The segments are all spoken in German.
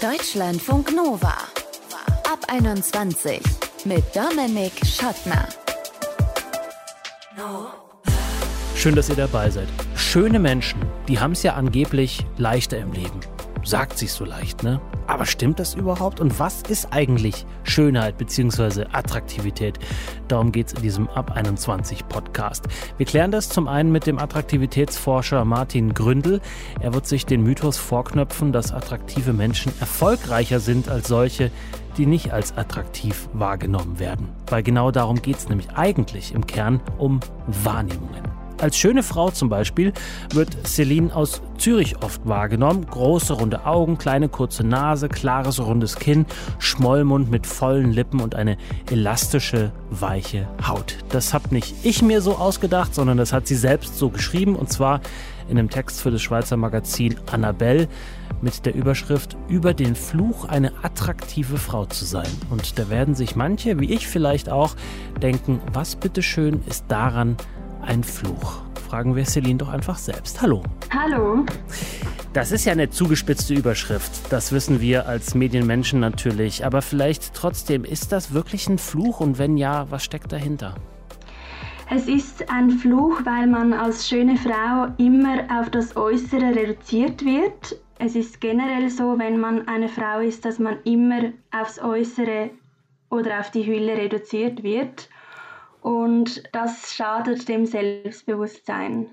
Deutschlandfunk Nova. Ab 21 mit Dominik Schottner. Schön, dass ihr dabei seid. Schöne Menschen, die haben es ja angeblich leichter im Leben. Sagt sich so leicht, ne? Aber stimmt das überhaupt? Und was ist eigentlich Schönheit bzw. Attraktivität? Darum geht es in diesem Ab 21 Podcast. Wir klären das zum einen mit dem Attraktivitätsforscher Martin Gründel. Er wird sich den Mythos vorknöpfen, dass attraktive Menschen erfolgreicher sind als solche, die nicht als attraktiv wahrgenommen werden. Weil genau darum geht es nämlich eigentlich im Kern um Wahrnehmungen. Als schöne Frau zum Beispiel wird Celine aus Zürich oft wahrgenommen. Große runde Augen, kleine kurze Nase, klares rundes Kinn, Schmollmund mit vollen Lippen und eine elastische, weiche Haut. Das habe nicht ich mir so ausgedacht, sondern das hat sie selbst so geschrieben und zwar in einem Text für das Schweizer Magazin Annabelle mit der Überschrift Über den Fluch, eine attraktive Frau zu sein. Und da werden sich manche, wie ich vielleicht auch, denken, was bitteschön ist daran ein Fluch? Fragen wir Celine doch einfach selbst. Hallo. Hallo. Das ist ja eine zugespitzte Überschrift. Das wissen wir als Medienmenschen natürlich. Aber vielleicht trotzdem, ist das wirklich ein Fluch? Und wenn ja, was steckt dahinter? Es ist ein Fluch, weil man als schöne Frau immer auf das Äußere reduziert wird. Es ist generell so, wenn man eine Frau ist, dass man immer aufs Äußere oder auf die Hülle reduziert wird und das schadet dem Selbstbewusstsein.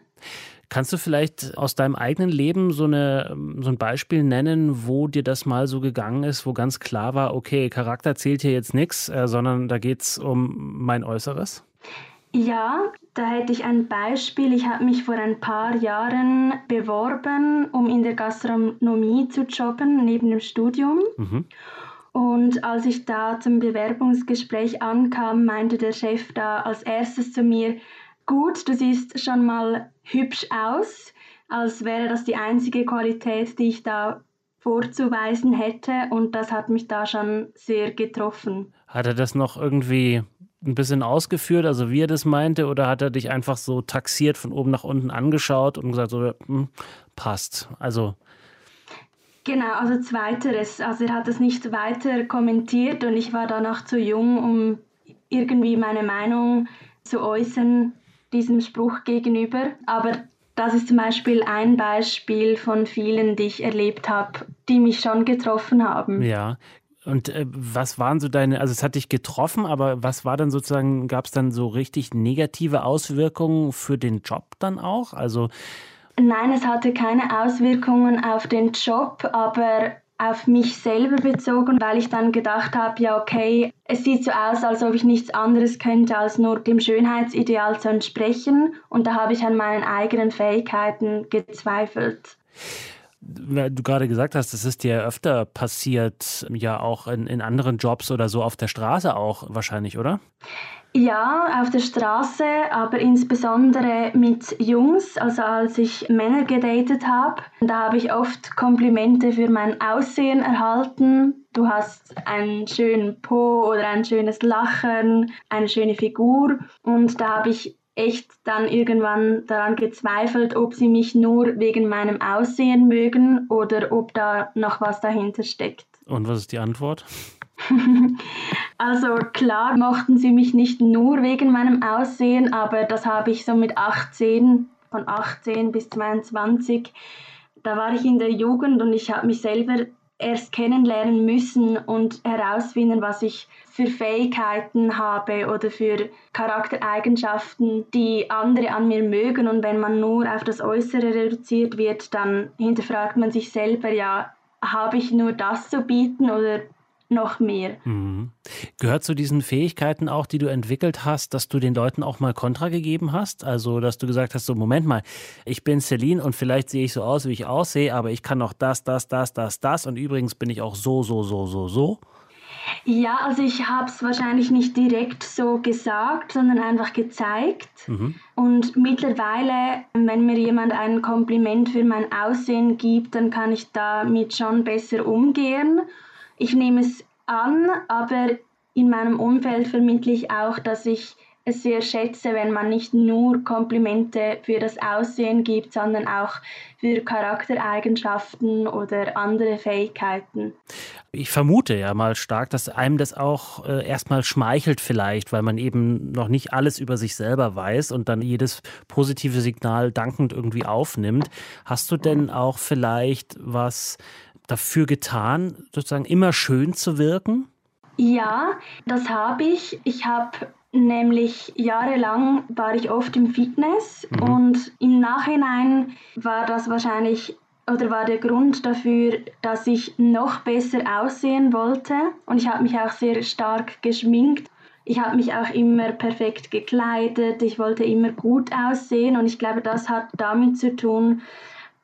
Kannst du vielleicht aus deinem eigenen Leben so, eine, so ein Beispiel nennen, wo dir das mal so gegangen ist, wo ganz klar war, okay, Charakter zählt hier jetzt nichts, äh, sondern da geht es um mein Äußeres? Ja, da hätte ich ein Beispiel. Ich habe mich vor ein paar Jahren beworben, um in der Gastronomie zu jobben, neben dem Studium. Mhm. Und als ich da zum Bewerbungsgespräch ankam, meinte der Chef da als erstes zu mir, gut, du siehst schon mal hübsch aus, als wäre das die einzige Qualität, die ich da vorzuweisen hätte. Und das hat mich da schon sehr getroffen. Hat er das noch irgendwie ein bisschen ausgeführt, also wie er das meinte, oder hat er dich einfach so taxiert von oben nach unten angeschaut und gesagt, so, hm, passt? Also Genau, also zweiteres. Also er hat es nicht weiter kommentiert und ich war danach zu jung, um irgendwie meine Meinung zu äußern diesem Spruch gegenüber. Aber das ist zum Beispiel ein Beispiel von vielen, die ich erlebt habe, die mich schon getroffen haben. Ja. Und äh, was waren so deine, also es hat dich getroffen, aber was war dann sozusagen, gab es dann so richtig negative Auswirkungen für den Job dann auch? Also Nein, es hatte keine Auswirkungen auf den Job, aber auf mich selber bezogen, weil ich dann gedacht habe, ja okay, es sieht so aus, als ob ich nichts anderes könnte, als nur dem Schönheitsideal zu entsprechen. Und da habe ich an meinen eigenen Fähigkeiten gezweifelt. Du gerade gesagt hast, das ist dir öfter passiert, ja auch in, in anderen Jobs oder so auf der Straße auch wahrscheinlich, oder? Ja, auf der Straße, aber insbesondere mit Jungs. Also als ich Männer gedatet habe, da habe ich oft Komplimente für mein Aussehen erhalten. Du hast einen schönen Po oder ein schönes Lachen, eine schöne Figur. Und da habe ich echt dann irgendwann daran gezweifelt, ob sie mich nur wegen meinem Aussehen mögen oder ob da noch was dahinter steckt. Und was ist die Antwort? Also klar mochten sie mich nicht nur wegen meinem Aussehen, aber das habe ich so mit 18, von 18 bis 22, da war ich in der Jugend und ich habe mich selber erst kennenlernen müssen und herausfinden, was ich für Fähigkeiten habe oder für Charaktereigenschaften, die andere an mir mögen. Und wenn man nur auf das Äußere reduziert wird, dann hinterfragt man sich selber, ja, habe ich nur das zu bieten oder noch mehr. Mhm. Gehört zu diesen Fähigkeiten auch, die du entwickelt hast, dass du den Leuten auch mal Kontra gegeben hast? Also, dass du gesagt hast, so Moment mal, ich bin Celine und vielleicht sehe ich so aus, wie ich aussehe, aber ich kann noch das, das, das, das, das und übrigens bin ich auch so, so, so, so, so. Ja, also ich habe es wahrscheinlich nicht direkt so gesagt, sondern einfach gezeigt. Mhm. Und mittlerweile, wenn mir jemand ein Kompliment für mein Aussehen gibt, dann kann ich damit schon besser umgehen ich nehme es an, aber in meinem Umfeld vermittle ich auch, dass ich es sehr schätze, wenn man nicht nur Komplimente für das Aussehen gibt, sondern auch für Charaktereigenschaften oder andere Fähigkeiten. Ich vermute ja mal stark, dass einem das auch äh, erstmal schmeichelt vielleicht, weil man eben noch nicht alles über sich selber weiß und dann jedes positive Signal dankend irgendwie aufnimmt. Hast du denn auch vielleicht was dafür getan, sozusagen immer schön zu wirken? Ja, das habe ich. Ich habe nämlich jahrelang war ich oft im Fitness mhm. und im Nachhinein war das wahrscheinlich oder war der Grund dafür, dass ich noch besser aussehen wollte und ich habe mich auch sehr stark geschminkt. Ich habe mich auch immer perfekt gekleidet, ich wollte immer gut aussehen und ich glaube, das hat damit zu tun,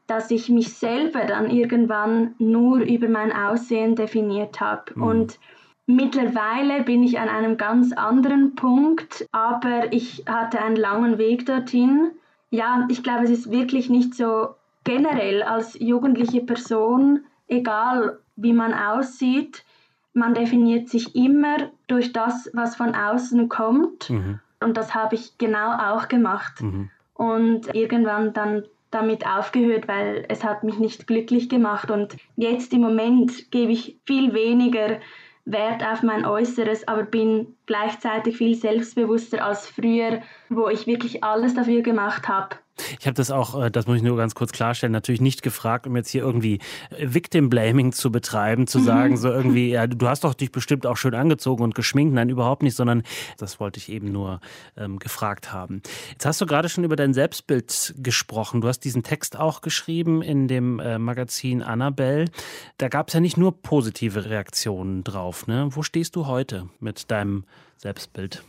dass ich mich selber dann irgendwann nur über mein Aussehen definiert habe. Mhm. Und mittlerweile bin ich an einem ganz anderen Punkt, aber ich hatte einen langen Weg dorthin. Ja, ich glaube, es ist wirklich nicht so generell als jugendliche Person, egal wie man aussieht, man definiert sich immer durch das, was von außen kommt. Mhm. Und das habe ich genau auch gemacht. Mhm. Und irgendwann dann damit aufgehört, weil es hat mich nicht glücklich gemacht. Und jetzt im Moment gebe ich viel weniger Wert auf mein Äußeres, aber bin gleichzeitig viel selbstbewusster als früher, wo ich wirklich alles dafür gemacht habe, ich habe das auch, äh, das muss ich nur ganz kurz klarstellen, natürlich nicht gefragt, um jetzt hier irgendwie äh, Victim Blaming zu betreiben, zu mhm. sagen, so irgendwie, ja, du hast doch dich bestimmt auch schön angezogen und geschminkt. Nein, überhaupt nicht, sondern das wollte ich eben nur ähm, gefragt haben. Jetzt hast du gerade schon über dein Selbstbild gesprochen. Du hast diesen Text auch geschrieben in dem äh, Magazin Annabelle. Da gab es ja nicht nur positive Reaktionen drauf. Ne? Wo stehst du heute mit deinem Selbstbild?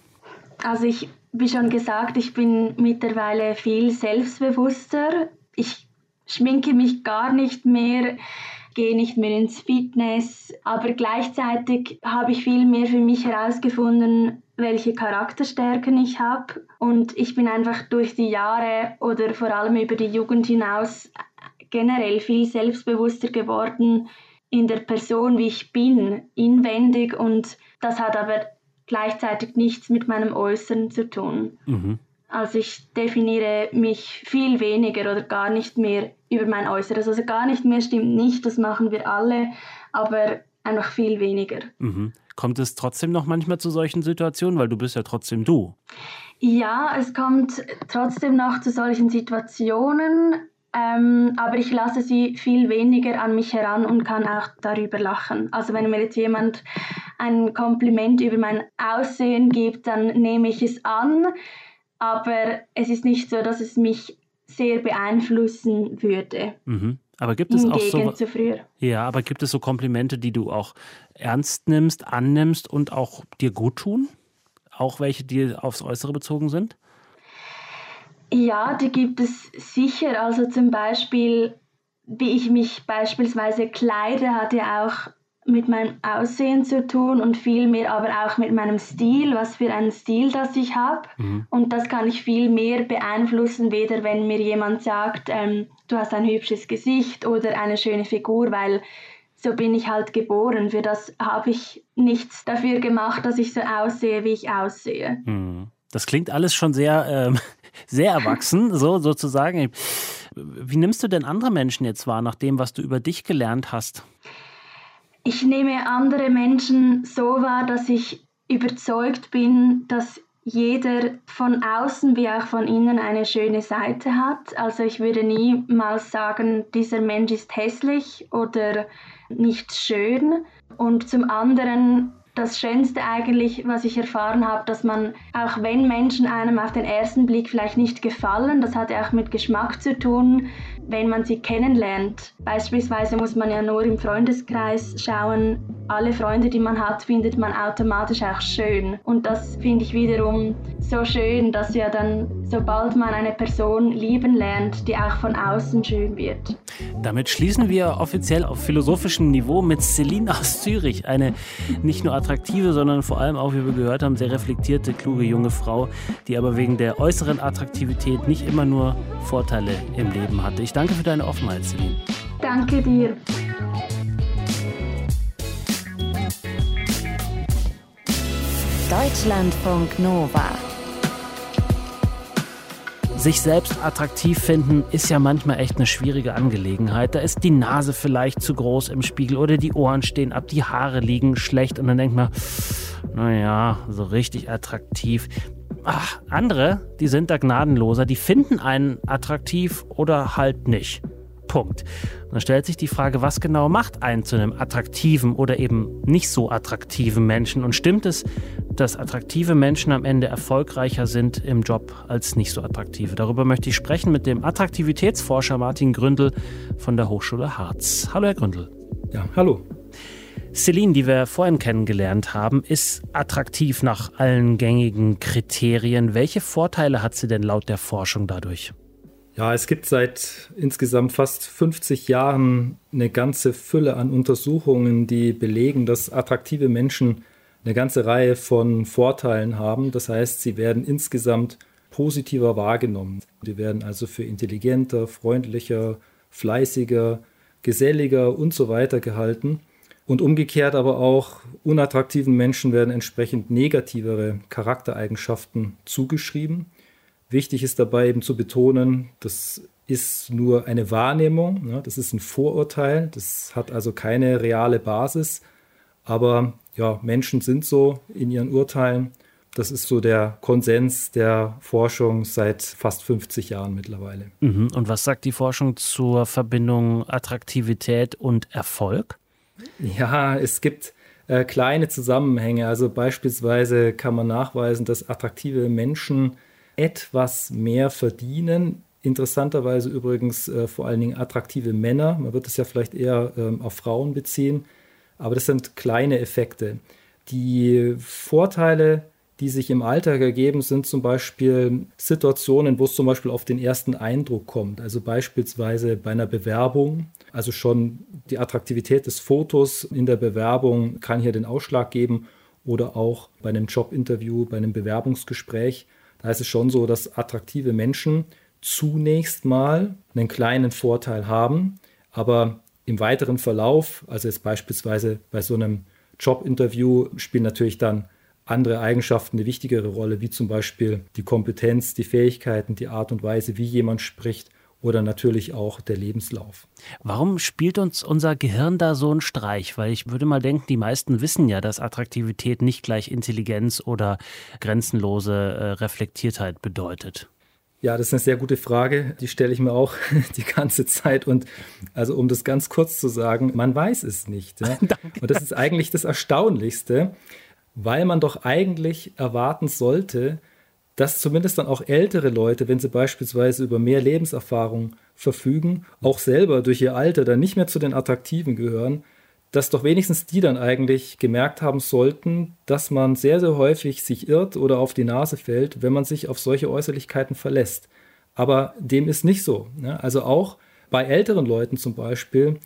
Also ich, wie schon gesagt, ich bin mittlerweile viel selbstbewusster. Ich schminke mich gar nicht mehr, gehe nicht mehr ins Fitness, aber gleichzeitig habe ich viel mehr für mich herausgefunden, welche Charakterstärken ich habe. Und ich bin einfach durch die Jahre oder vor allem über die Jugend hinaus generell viel selbstbewusster geworden in der Person, wie ich bin, inwendig. Und das hat aber gleichzeitig nichts mit meinem Äußeren zu tun. Mhm. Also ich definiere mich viel weniger oder gar nicht mehr über mein Äußeres. Also gar nicht mehr stimmt nicht, das machen wir alle, aber einfach viel weniger. Mhm. Kommt es trotzdem noch manchmal zu solchen Situationen, weil du bist ja trotzdem du? Ja, es kommt trotzdem noch zu solchen Situationen, ähm, aber ich lasse sie viel weniger an mich heran und kann auch darüber lachen. Also wenn mir jetzt jemand ein Kompliment über mein Aussehen gibt, dann nehme ich es an, aber es ist nicht so, dass es mich sehr beeinflussen würde. Mhm. Aber gibt es auch so. Ja, aber gibt es so Komplimente, die du auch ernst nimmst, annimmst und auch dir gut tun? Auch welche, die aufs Äußere bezogen sind? Ja, die gibt es sicher. Also zum Beispiel, wie ich mich beispielsweise kleide, hat ja auch mit meinem Aussehen zu tun und viel mehr aber auch mit meinem Stil, was für einen Stil das ich habe. Mhm. Und das kann ich viel mehr beeinflussen, weder wenn mir jemand sagt, ähm, du hast ein hübsches Gesicht oder eine schöne Figur, weil so bin ich halt geboren. Für das habe ich nichts dafür gemacht, dass ich so aussehe, wie ich aussehe. Mhm. Das klingt alles schon sehr, ähm, sehr erwachsen, so sozusagen. Wie nimmst du denn andere Menschen jetzt wahr, nach dem, was du über dich gelernt hast? Ich nehme andere Menschen so wahr, dass ich überzeugt bin, dass jeder von außen wie auch von innen eine schöne Seite hat. Also ich würde niemals sagen, dieser Mensch ist hässlich oder nicht schön. Und zum anderen das Schönste eigentlich, was ich erfahren habe, dass man, auch wenn Menschen einem auf den ersten Blick vielleicht nicht gefallen, das hat ja auch mit Geschmack zu tun, wenn man sie kennenlernt. Beispielsweise muss man ja nur im Freundeskreis schauen, alle Freunde, die man hat, findet man automatisch auch schön. Und das finde ich wiederum so schön, dass ja dann, sobald man eine Person lieben lernt, die auch von außen schön wird. Damit schließen wir offiziell auf philosophischem Niveau mit Celine aus Zürich. Eine nicht nur attraktive, sondern vor allem auch, wie wir gehört haben, sehr reflektierte, kluge junge Frau, die aber wegen der äußeren Attraktivität nicht immer nur Vorteile im Leben hatte. Ich danke für deine Offenheit, Celine. Danke dir. Deutschlandfunk Nova sich selbst attraktiv finden ist ja manchmal echt eine schwierige Angelegenheit. Da ist die Nase vielleicht zu groß im Spiegel oder die Ohren stehen ab, die Haare liegen schlecht und dann denkt man, naja, so richtig attraktiv. Ach, andere, die sind da gnadenloser, die finden einen attraktiv oder halt nicht. Punkt. Und dann stellt sich die Frage, was genau macht einen zu einem attraktiven oder eben nicht so attraktiven Menschen? Und stimmt es, dass attraktive Menschen am Ende erfolgreicher sind im Job als nicht so attraktive? Darüber möchte ich sprechen mit dem Attraktivitätsforscher Martin Gründel von der Hochschule Harz. Hallo, Herr Gründel. Ja, hallo. Celine, die wir vorhin kennengelernt haben, ist attraktiv nach allen gängigen Kriterien. Welche Vorteile hat sie denn laut der Forschung dadurch? Ja, es gibt seit insgesamt fast 50 Jahren eine ganze Fülle an Untersuchungen, die belegen, dass attraktive Menschen eine ganze Reihe von Vorteilen haben. Das heißt, sie werden insgesamt positiver wahrgenommen. Die werden also für intelligenter, freundlicher, fleißiger, geselliger und so weiter gehalten. Und umgekehrt aber auch unattraktiven Menschen werden entsprechend negativere Charaktereigenschaften zugeschrieben. Wichtig ist dabei eben zu betonen, das ist nur eine Wahrnehmung, ne? das ist ein Vorurteil, das hat also keine reale Basis. Aber ja, Menschen sind so in ihren Urteilen. Das ist so der Konsens der Forschung seit fast 50 Jahren mittlerweile. Mhm. Und was sagt die Forschung zur Verbindung Attraktivität und Erfolg? Ja, es gibt äh, kleine Zusammenhänge. Also beispielsweise kann man nachweisen, dass attraktive Menschen etwas mehr verdienen. Interessanterweise übrigens äh, vor allen Dingen attraktive Männer. Man wird es ja vielleicht eher ähm, auf Frauen beziehen. Aber das sind kleine Effekte. Die Vorteile, die sich im Alltag ergeben, sind zum Beispiel Situationen, wo es zum Beispiel auf den ersten Eindruck kommt. Also beispielsweise bei einer Bewerbung. Also schon die Attraktivität des Fotos in der Bewerbung kann hier den Ausschlag geben. Oder auch bei einem Jobinterview, bei einem Bewerbungsgespräch. Da ist es schon so, dass attraktive Menschen zunächst mal einen kleinen Vorteil haben, aber im weiteren Verlauf, also jetzt beispielsweise bei so einem Jobinterview, spielen natürlich dann andere Eigenschaften eine wichtigere Rolle, wie zum Beispiel die Kompetenz, die Fähigkeiten, die Art und Weise, wie jemand spricht oder natürlich auch der Lebenslauf. Warum spielt uns unser Gehirn da so einen Streich? Weil ich würde mal denken, die meisten wissen ja, dass Attraktivität nicht gleich Intelligenz oder grenzenlose äh, Reflektiertheit bedeutet. Ja, das ist eine sehr gute Frage. Die stelle ich mir auch die ganze Zeit. Und also, um das ganz kurz zu sagen, man weiß es nicht. Ja? Und das ist eigentlich das Erstaunlichste, weil man doch eigentlich erwarten sollte, dass zumindest dann auch ältere Leute, wenn sie beispielsweise über mehr Lebenserfahrung verfügen, auch selber durch ihr Alter dann nicht mehr zu den Attraktiven gehören, dass doch wenigstens die dann eigentlich gemerkt haben sollten, dass man sehr, sehr häufig sich irrt oder auf die Nase fällt, wenn man sich auf solche Äußerlichkeiten verlässt. Aber dem ist nicht so. Ne? Also auch bei älteren Leuten zum Beispiel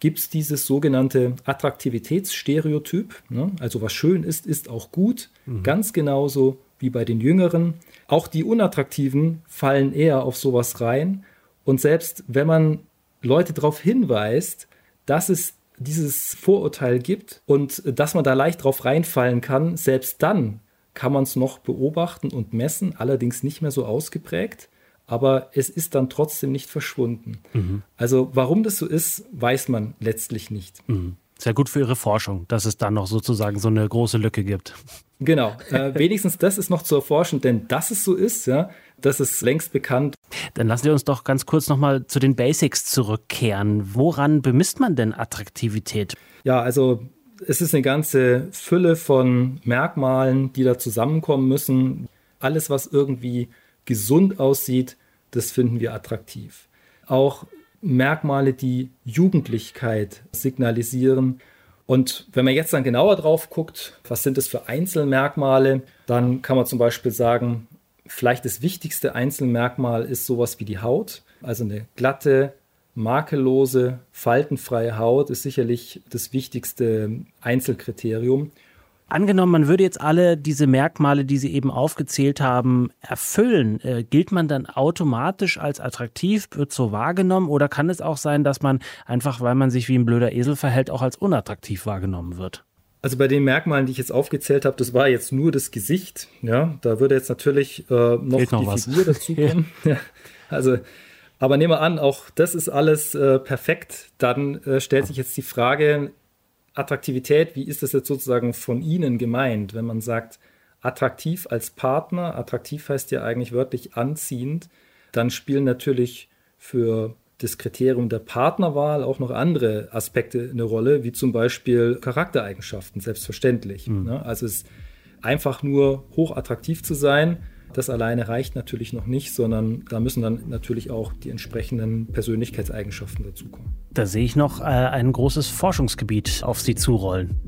gibt es dieses sogenannte Attraktivitätsstereotyp. Ne? Also was schön ist, ist auch gut. Mhm. Ganz genauso wie bei den Jüngeren. Auch die Unattraktiven fallen eher auf sowas rein. Und selbst wenn man Leute darauf hinweist, dass es dieses Vorurteil gibt und dass man da leicht drauf reinfallen kann, selbst dann kann man es noch beobachten und messen, allerdings nicht mehr so ausgeprägt, aber es ist dann trotzdem nicht verschwunden. Mhm. Also warum das so ist, weiß man letztlich nicht. Mhm. Sehr gut für Ihre Forschung, dass es dann noch sozusagen so eine große Lücke gibt. Genau, äh, wenigstens das ist noch zu erforschen, denn dass es so ist, ja, das ist längst bekannt. Dann lassen Sie uns doch ganz kurz nochmal zu den Basics zurückkehren. Woran bemisst man denn Attraktivität? Ja, also es ist eine ganze Fülle von Merkmalen, die da zusammenkommen müssen. Alles, was irgendwie gesund aussieht, das finden wir attraktiv. Auch Merkmale, die Jugendlichkeit signalisieren. Und wenn man jetzt dann genauer drauf guckt, was sind das für Einzelmerkmale, dann kann man zum Beispiel sagen, vielleicht das wichtigste Einzelmerkmal ist sowas wie die Haut. Also eine glatte, makellose, faltenfreie Haut ist sicherlich das wichtigste Einzelkriterium. Angenommen, man würde jetzt alle diese Merkmale, die Sie eben aufgezählt haben, erfüllen, äh, gilt man dann automatisch als attraktiv, wird so wahrgenommen oder kann es auch sein, dass man einfach, weil man sich wie ein blöder Esel verhält, auch als unattraktiv wahrgenommen wird? Also bei den Merkmalen, die ich jetzt aufgezählt habe, das war jetzt nur das Gesicht. Ja, da würde jetzt natürlich äh, noch, noch, die was. Figur dazukommen. ja. Also, aber nehmen wir an, auch das ist alles äh, perfekt. Dann äh, stellt sich jetzt die Frage, Attraktivität, wie ist das jetzt sozusagen von Ihnen gemeint, wenn man sagt, attraktiv als Partner, attraktiv heißt ja eigentlich wörtlich anziehend, dann spielen natürlich für das Kriterium der Partnerwahl auch noch andere Aspekte eine Rolle, wie zum Beispiel Charaktereigenschaften, selbstverständlich. Mhm. Ne? Also es ist einfach nur hochattraktiv zu sein, das alleine reicht natürlich noch nicht, sondern da müssen dann natürlich auch die entsprechenden Persönlichkeitseigenschaften dazukommen. Da sehe ich noch äh, ein großes Forschungsgebiet auf Sie zurollen.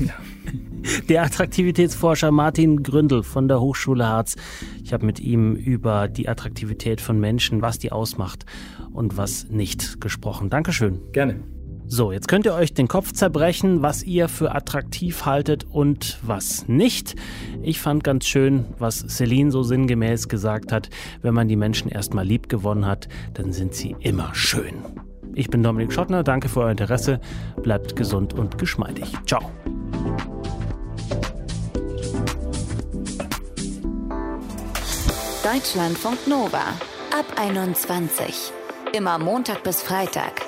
Ja. Der Attraktivitätsforscher Martin Gründel von der Hochschule Harz. Ich habe mit ihm über die Attraktivität von Menschen, was die ausmacht und was nicht gesprochen. Dankeschön. Gerne. So, jetzt könnt ihr euch den Kopf zerbrechen, was ihr für attraktiv haltet und was nicht. Ich fand ganz schön, was Celine so sinngemäß gesagt hat, wenn man die Menschen erstmal lieb gewonnen hat, dann sind sie immer schön. Ich bin Dominik Schottner, danke für euer Interesse, bleibt gesund und geschmeidig. Ciao. Deutschlandfunk Nova ab 21. Immer Montag bis Freitag